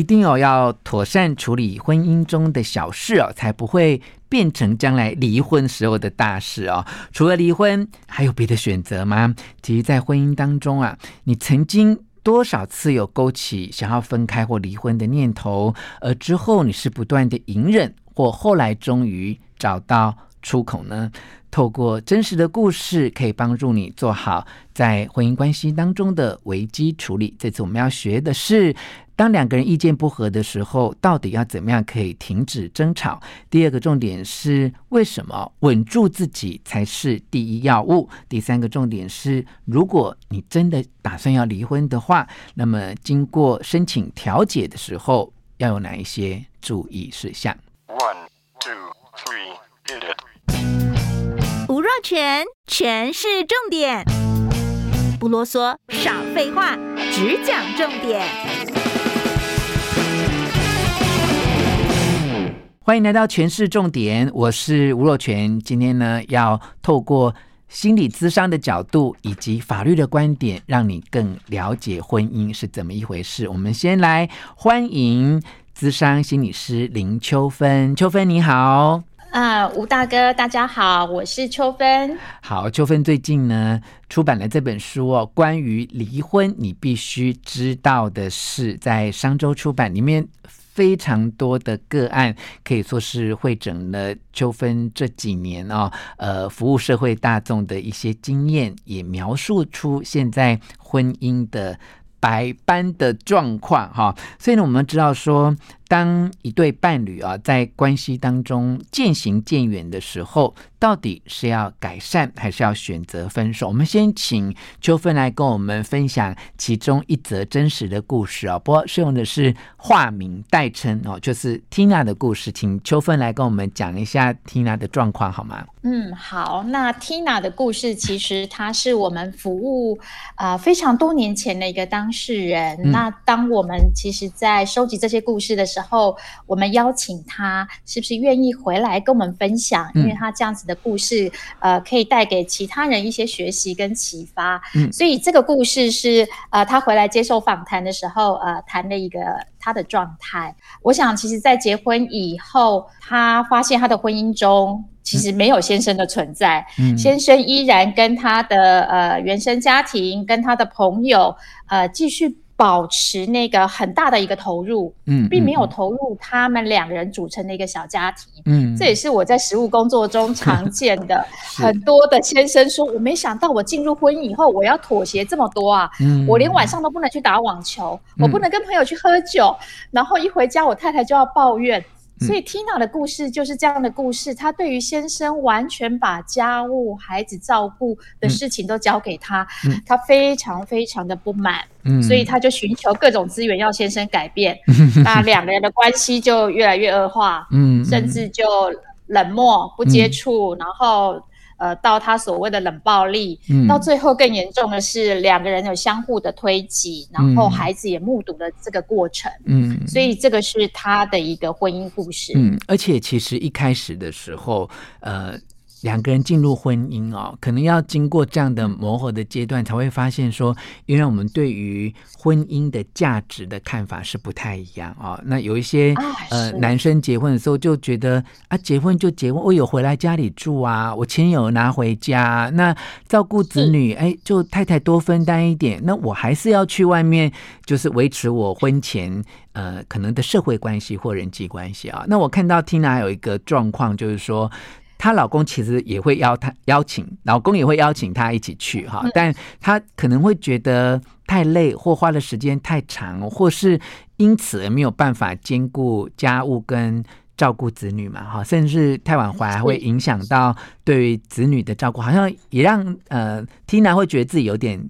一定哦，要妥善处理婚姻中的小事哦，才不会变成将来离婚时候的大事哦。除了离婚，还有别的选择吗？其实，在婚姻当中啊，你曾经多少次有勾起想要分开或离婚的念头，而之后你是不断的隐忍，或后来终于找到出口呢？透过真实的故事，可以帮助你做好在婚姻关系当中的危机处理。这次我们要学的是，当两个人意见不合的时候，到底要怎么样可以停止争吵？第二个重点是，为什么稳住自己才是第一要务？第三个重点是，如果你真的打算要离婚的话，那么经过申请调解的时候，要有哪一些注意事项？One, two, three, hit it. 吴若全，全是重点，不啰嗦，少废话，只讲重点。欢迎来到全市重点，我是吴若全。今天呢，要透过心理咨商的角度以及法律的观点，让你更了解婚姻是怎么一回事。我们先来欢迎咨商心理师林秋芬，秋芬你好。啊，吴大哥，大家好，我是秋芬。好，秋芬最近呢出版了这本书哦，关于离婚你必须知道的事，在商周出版里面非常多的个案，可以说是会整了秋芬这几年哦，呃，服务社会大众的一些经验，也描述出现在婚姻的百般的状况哈。所以呢，我们知道说。当一对伴侣啊在关系当中渐行渐远的时候，到底是要改善还是要选择分手？我们先请秋芬来跟我们分享其中一则真实的故事啊，不过是用的是化名代称哦，就是 Tina 的故事，请秋芬来跟我们讲一下 Tina 的状况好吗？嗯，好。那 Tina 的故事其实她是我们服务啊、呃、非常多年前的一个当事人。嗯、那当我们其实在收集这些故事的时候，然后我们邀请他，是不是愿意回来跟我们分享？因为他这样子的故事，呃，可以带给其他人一些学习跟启发。嗯，所以这个故事是呃，他回来接受访谈的时候，呃，谈的一个他的状态。我想，其实，在结婚以后，他发现他的婚姻中其实没有先生的存在，嗯，先生依然跟他的呃原生家庭、跟他的朋友呃继续。保持那个很大的一个投入，嗯，并没有投入他们两个人组成的一个小家庭，嗯，这也是我在实务工作中常见的。很多的先生说，我没想到我进入婚姻以后，我要妥协这么多啊，嗯，我连晚上都不能去打网球，我不能跟朋友去喝酒，然后一回家我太太就要抱怨。所以 Tina 的故事就是这样的故事，她对于先生完全把家务、孩子照顾的事情都交给他，她非常非常的不满，所以她就寻求各种资源要先生改变，那两个人的关系就越来越恶化，甚至就冷漠不接触，然后。呃，到他所谓的冷暴力，嗯，到最后更严重的是两个人有相互的推挤，然后孩子也目睹了这个过程，嗯，所以这个是他的一个婚姻故事，嗯，而且其实一开始的时候，呃。两个人进入婚姻哦，可能要经过这样的磨合的阶段，才会发现说，原来我们对于婚姻的价值的看法是不太一样哦。那有一些、啊、呃男生结婚的时候就觉得啊，结婚就结婚，我有回来家里住啊，我钱有拿回家，那照顾子女，哎，就太太多分担一点，那我还是要去外面，就是维持我婚前呃可能的社会关系或人际关系啊。那我看到 Tina 还有一个状况，就是说。她老公其实也会邀她邀请，老公也会邀请她一起去哈，但她可能会觉得太累，或花的时间太长，或是因此而没有办法兼顾家务跟照顾子女嘛哈，甚至太晚回来还会影响到对于子女的照顾，好像也让呃 Tina 会觉得自己有点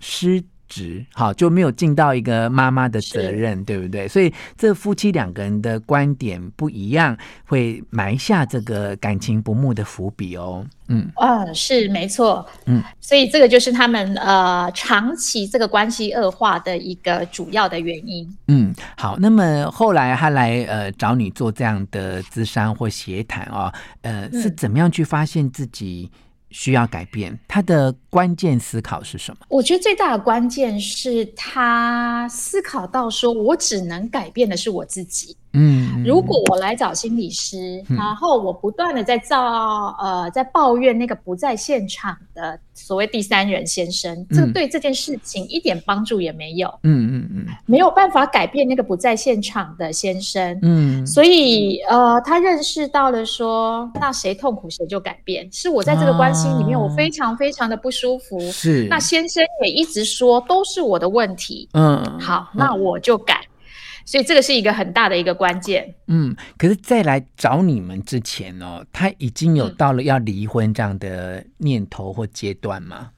失职，好，就没有尽到一个妈妈的责任，对不对？所以这夫妻两个人的观点不一样，会埋下这个感情不睦的伏笔哦。嗯，嗯，是没错。嗯，所以这个就是他们呃长期这个关系恶化的一个主要的原因。嗯，好，那么后来他来呃找你做这样的咨商或协谈哦，呃，是怎么样去发现自己需要改变？他的关键思考是什么？我觉得最大的关键是他思考到说，我只能改变的是我自己。嗯，如果我来找心理师，嗯、然后我不断的在造呃在抱怨那个不在现场的所谓第三人先生，嗯、这个对这件事情一点帮助也没有。嗯嗯嗯，没有办法改变那个不在现场的先生。嗯，所以呃，他认识到了说，那谁痛苦谁就改变，是我在这个关系里面我非常非常的不舒服。是、啊，那先生也一直说都是我的问题。嗯，好，那我就改。所以这个是一个很大的一个关键。嗯，可是，在来找你们之前哦，他已经有到了要离婚这样的念头或阶段吗？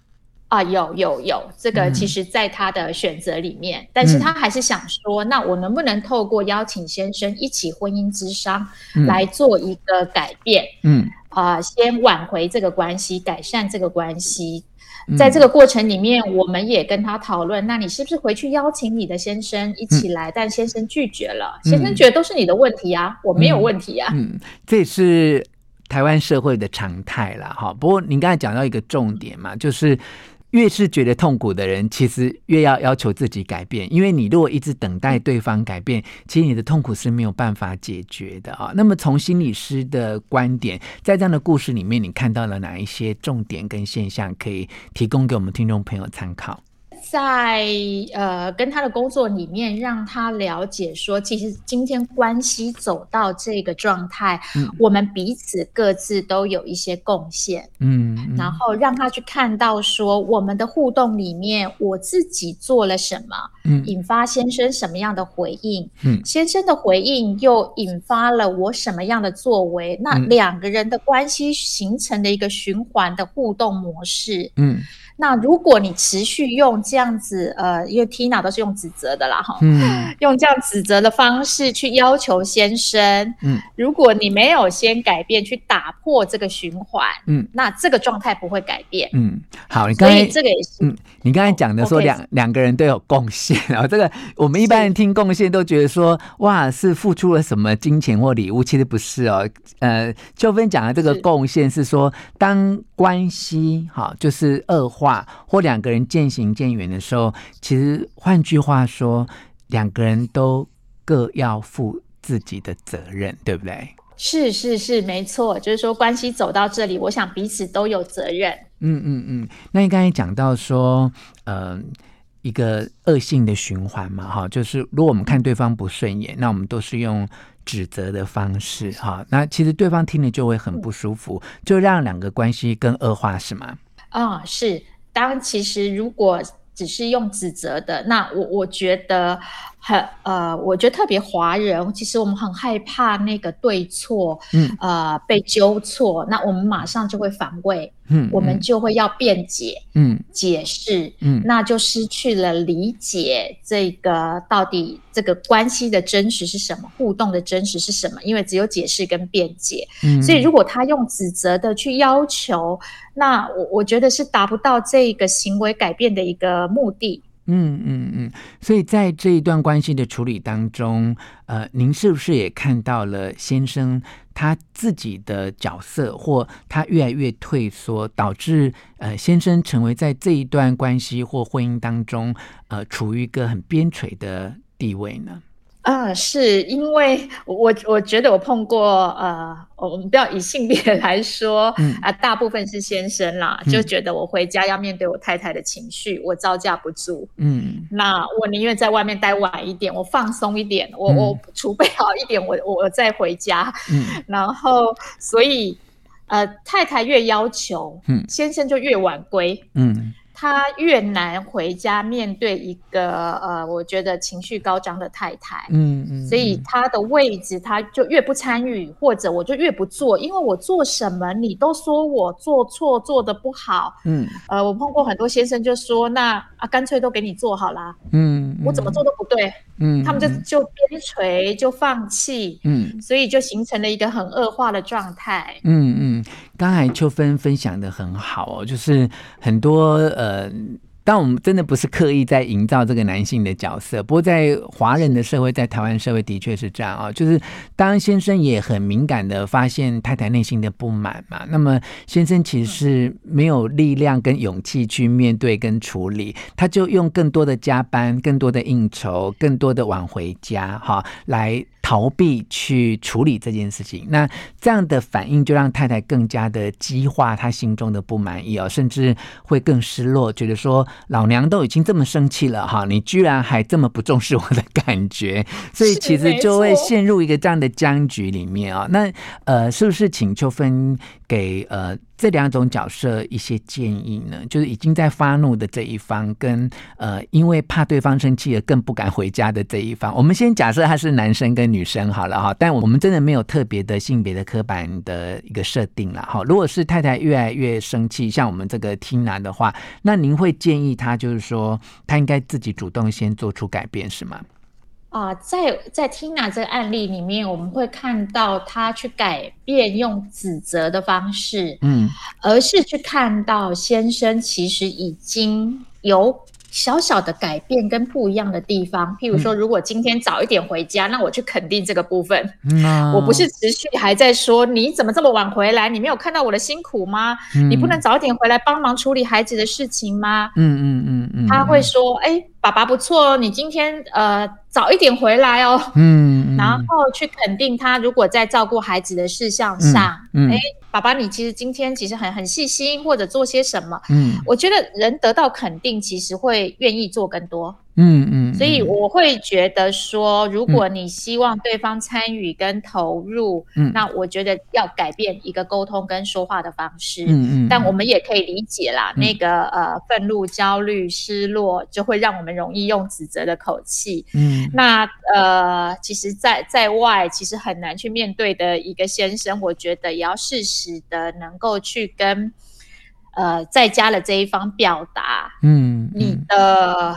啊，有有有，这个其实在他的选择里面，嗯、但是他还是想说，那我能不能透过邀请先生一起婚姻之商来做一个改变？嗯，啊、呃，先挽回这个关系，改善这个关系。在这个过程里面，我们也跟他讨论，那你是不是回去邀请你的先生一起来？但先生拒绝了，先生觉得都是你的问题啊，我没有问题啊。嗯，这也是台湾社会的常态啦。哈。不过您刚才讲到一个重点嘛，就是。越是觉得痛苦的人，其实越要要求自己改变，因为你如果一直等待对方改变，其实你的痛苦是没有办法解决的啊。那么从心理师的观点，在这样的故事里面，你看到了哪一些重点跟现象，可以提供给我们听众朋友参考？在呃跟他的工作里面，让他了解说，其实今天关系走到这个状态，嗯、我们彼此各自都有一些贡献，嗯，嗯，然后让他去看到说，我们的互动里面，我自己做了什么，嗯，引发先生什么样的回应，嗯，先生的回应又引发了我什么样的作为，那两个人的关系形成的一个循环的互动模式，嗯。那如果你持续用这样子，呃，因为 Tina 都是用指责的啦，哈，嗯，用这样指责的方式去要求先生，嗯，如果你没有先改变，去打破这个循环，嗯，那这个状态不会改变，嗯，好，你刚才这个也是，嗯，你刚才讲的说两两个人都有贡献，然 后这个我们一般人听贡献都觉得说，哇，是付出了什么金钱或礼物，其实不是哦，呃，秋芬讲的这个贡献是说，当关系哈，就是恶化。话或两个人渐行渐远的时候，其实换句话说，两个人都各要负自己的责任，对不对？是是是，没错，就是说关系走到这里，我想彼此都有责任。嗯嗯嗯。那你刚才讲到说，呃，一个恶性的循环嘛，哈，就是如果我们看对方不顺眼，那我们都是用指责的方式，哈，那其实对方听了就会很不舒服，就让两个关系更恶化，是吗？啊、哦，是。当其实如果只是用指责的，那我我觉得很呃，我觉得特别华人，其实我们很害怕那个对错，嗯呃被纠错，那我们马上就会反胃。嗯，我们就会要辩解，嗯，解释，嗯，那就失去了理解这个到底这个关系的真实是什么，互动的真实是什么？因为只有解释跟辩解，嗯，所以如果他用指责的去要求，那我我觉得是达不到这个行为改变的一个目的。嗯嗯嗯，所以在这一段关系的处理当中，呃，您是不是也看到了先生他自己的角色，或他越来越退缩，导致呃先生成为在这一段关系或婚姻当中，呃，处于一个很边陲的地位呢？啊，是因为我我觉得我碰过呃，我们不要以性别来说，嗯啊，大部分是先生啦，嗯、就觉得我回家要面对我太太的情绪，我招架不住，嗯，那我宁愿在外面待晚一点，我放松一点，我、嗯、我储备好一点，我我再回家，嗯，然后所以呃，太太越要求，嗯，先生就越晚归，嗯。他越难回家面对一个呃，我觉得情绪高涨的太太，嗯嗯，所以他的位置他就越不参与，或者我就越不做，因为我做什么你都说我做错，做的不好，嗯，呃，我碰过很多先生就说，那啊干脆都给你做好啦，嗯，我怎么做都不对，嗯，他们就就边锤就放弃，嗯，所以就形成了一个很恶化的状态，嗯嗯，刚才秋芬分享的很好哦，就是很多呃。嗯，但我们真的不是刻意在营造这个男性的角色。不过，在华人的社会，在台湾社会的确是这样啊，就是当先生也很敏感的发现太太内心的不满嘛，那么先生其实是没有力量跟勇气去面对跟处理，他就用更多的加班、更多的应酬、更多的晚回家，哈，来。逃避去处理这件事情，那这样的反应就让太太更加的激化她心中的不满意哦，甚至会更失落，觉得说老娘都已经这么生气了哈，你居然还这么不重视我的感觉，所以其实就会陷入一个这样的僵局里面啊。那呃，是不是请秋芬给呃？这两种角色一些建议呢，就是已经在发怒的这一方，跟呃，因为怕对方生气而更不敢回家的这一方。我们先假设他是男生跟女生好了哈，但我们真的没有特别的性别的刻板的一个设定了哈。如果是太太越来越生气，像我们这个 Tina 的话，那您会建议他就是说，他应该自己主动先做出改变，是吗？啊、呃，在在 Tina 这个案例里面，我们会看到他去改变用指责的方式，嗯，而是去看到先生其实已经有小小的改变跟不一样的地方。譬如说，如果今天早一点回家，嗯、那我去肯定这个部分，嗯、我不是持续还在说你怎么这么晚回来，你没有看到我的辛苦吗？嗯、你不能早一点回来帮忙处理孩子的事情吗？嗯嗯嗯嗯，他会说，哎、欸。爸爸不错哦，你今天呃早一点回来哦。嗯，然后去肯定他，如果在照顾孩子的事项上，嗯，哎、嗯，爸爸你其实今天其实很很细心，或者做些什么，嗯，我觉得人得到肯定，其实会愿意做更多。嗯嗯，所以我会觉得说，如果你希望对方参与跟投入，嗯，那我觉得要改变一个沟通跟说话的方式。嗯嗯，但我们也可以理解啦，嗯、那个呃愤怒、焦虑、失落，就会让我们容易用指责的口气。嗯，那呃，其实在在外其实很难去面对的一个先生，我觉得也要适时的能够去跟呃在家的这一方表达，嗯，你的。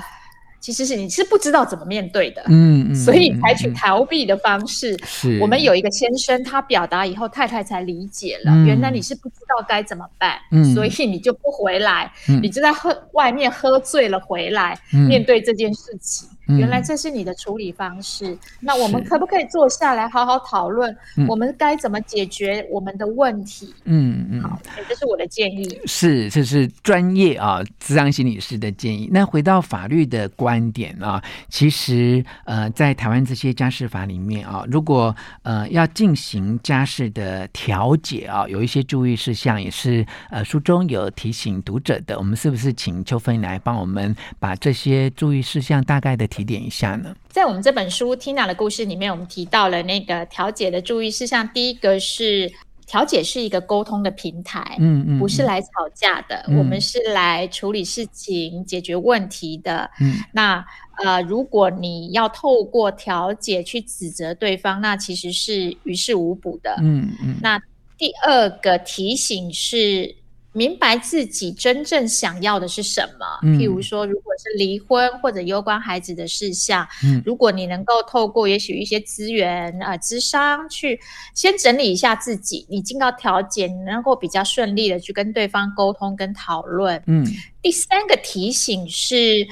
其实是你是不知道怎么面对的，嗯，嗯，所以采取逃避的方式。是，我们有一个先生，他表达以后，太太才理解了，嗯，原来你是不知道该怎么办，嗯，所以你就不回来，嗯，你就在喝外面喝醉了回来，嗯，面对这件事情。嗯、原来这是你的处理方式，那我们可不可以坐下来好好讨论，我们该怎么解决我们的问题？嗯嗯，好，这是我的建议。是，这是专业啊，咨商心理师的建议。那回到法律的观点啊，其实呃，在台湾这些家事法里面啊，如果呃要进行家事的调解啊，有一些注意事项，也是呃书中有提醒读者的。我们是不是请秋芬来帮我们把这些注意事项大概的提点一下呢？在我们这本书《Tina 的故事》里面，我们提到了那个调解的注意事项。第一个是调解是一个沟通的平台，嗯嗯，不是来吵架的，嗯、我们是来处理事情、解决问题的。嗯，那呃，如果你要透过调解去指责对方，那其实是于事无补的。嗯嗯。那第二个提醒是。明白自己真正想要的是什么。嗯、譬如说，如果是离婚或者攸关孩子的事项，嗯、如果你能够透过也许一些资源啊、呃、商去先整理一下自己，你进到调解，你能够比较顺利的去跟对方沟通跟讨论。嗯，第三个提醒是，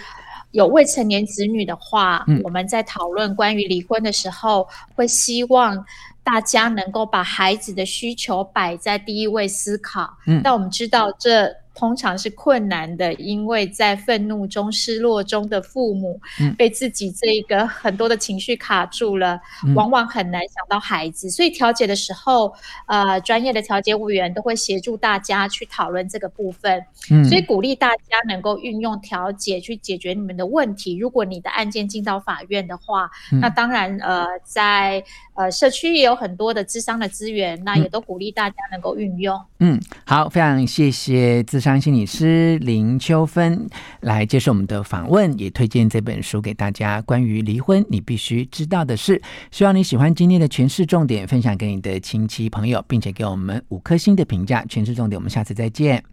有未成年子女的话，嗯、我们在讨论关于离婚的时候，会希望。大家能够把孩子的需求摆在第一位思考，嗯，但我们知道这通常是困难的，因为在愤怒中、失落中的父母，嗯，被自己这一个很多的情绪卡住了，嗯，往往很难想到孩子。所以调解的时候，呃，专业的调解委员都会协助大家去讨论这个部分。嗯，所以鼓励大家能够运用调解去解决你们的问题。如果你的案件进到法院的话，嗯，那当然，呃，在呃社区也有很多的智商的资源，那也都鼓励大家能够运用。嗯，好，非常谢谢咨商心理师林秋芬来接受我们的访问，也推荐这本书给大家。关于离婚，你必须知道的事。希望你喜欢今天的诠释重点，分享给你的亲戚朋友，并且给我们五颗星的评价。诠释重点，我们下次再见。